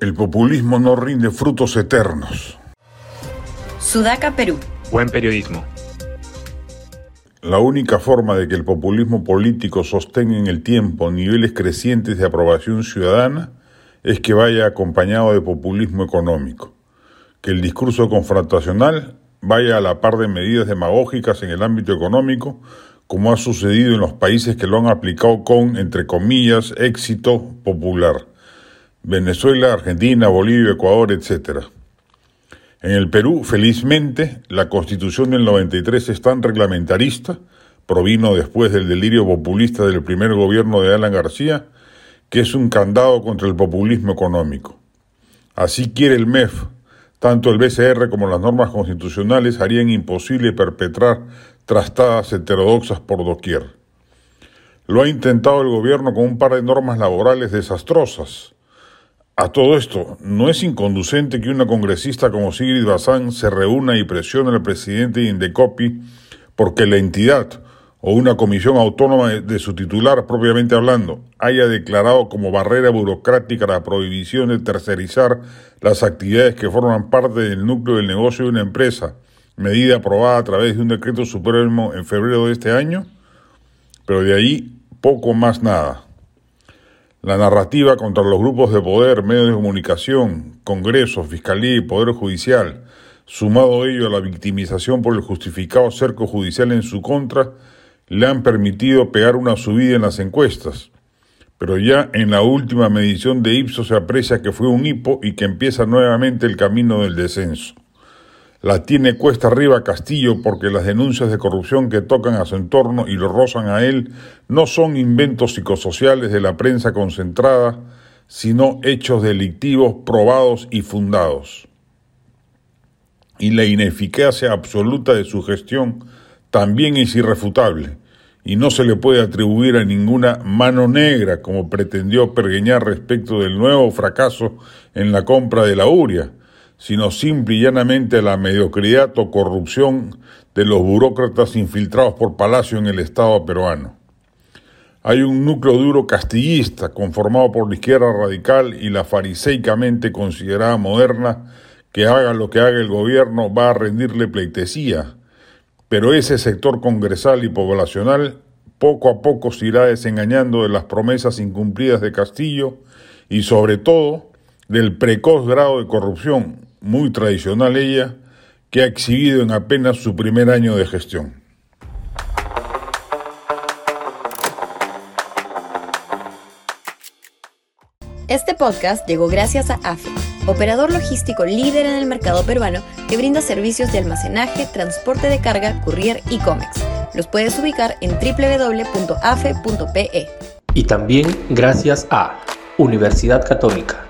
El populismo no rinde frutos eternos. Sudaca, Perú. Buen periodismo. La única forma de que el populismo político sostenga en el tiempo niveles crecientes de aprobación ciudadana es que vaya acompañado de populismo económico, que el discurso confrontacional vaya a la par de medidas demagógicas en el ámbito económico, como ha sucedido en los países que lo han aplicado con, entre comillas, éxito popular Venezuela, Argentina, Bolivia, Ecuador, etc. En el Perú, felizmente, la constitución del 93 es tan reglamentarista, provino después del delirio populista del primer gobierno de Alan García, que es un candado contra el populismo económico. Así quiere el MEF, tanto el BCR como las normas constitucionales harían imposible perpetrar trastadas heterodoxas por doquier. Lo ha intentado el gobierno con un par de normas laborales desastrosas, a todo esto, ¿no es inconducente que una congresista como Sigrid Bazán se reúna y presione al presidente de Indecopi porque la entidad o una comisión autónoma de su titular propiamente hablando haya declarado como barrera burocrática la prohibición de tercerizar las actividades que forman parte del núcleo del negocio de una empresa, medida aprobada a través de un decreto supremo en febrero de este año? Pero de ahí poco más nada. La narrativa contra los grupos de poder, medios de comunicación, Congreso, Fiscalía y Poder Judicial, sumado ello a la victimización por el justificado cerco judicial en su contra, le han permitido pegar una subida en las encuestas. Pero ya en la última medición de Ipsos se aprecia que fue un hipo y que empieza nuevamente el camino del descenso. La tiene cuesta arriba Castillo porque las denuncias de corrupción que tocan a su entorno y lo rozan a él no son inventos psicosociales de la prensa concentrada, sino hechos delictivos probados y fundados. Y la ineficacia absoluta de su gestión también es irrefutable y no se le puede atribuir a ninguna mano negra como pretendió pergueñar respecto del nuevo fracaso en la compra de la URIA sino simple y llanamente la mediocridad o corrupción de los burócratas infiltrados por Palacio en el Estado peruano. Hay un núcleo duro castillista conformado por la izquierda radical y la fariseicamente considerada moderna que haga lo que haga el gobierno va a rendirle pleitesía, pero ese sector congresal y poblacional poco a poco se irá desengañando de las promesas incumplidas de Castillo y sobre todo del precoz grado de corrupción muy tradicional ella, que ha exhibido en apenas su primer año de gestión. Este podcast llegó gracias a AFE, operador logístico líder en el mercado peruano que brinda servicios de almacenaje, transporte de carga, courier y cómics. Los puedes ubicar en www.afe.pe. Y también gracias a Universidad Católica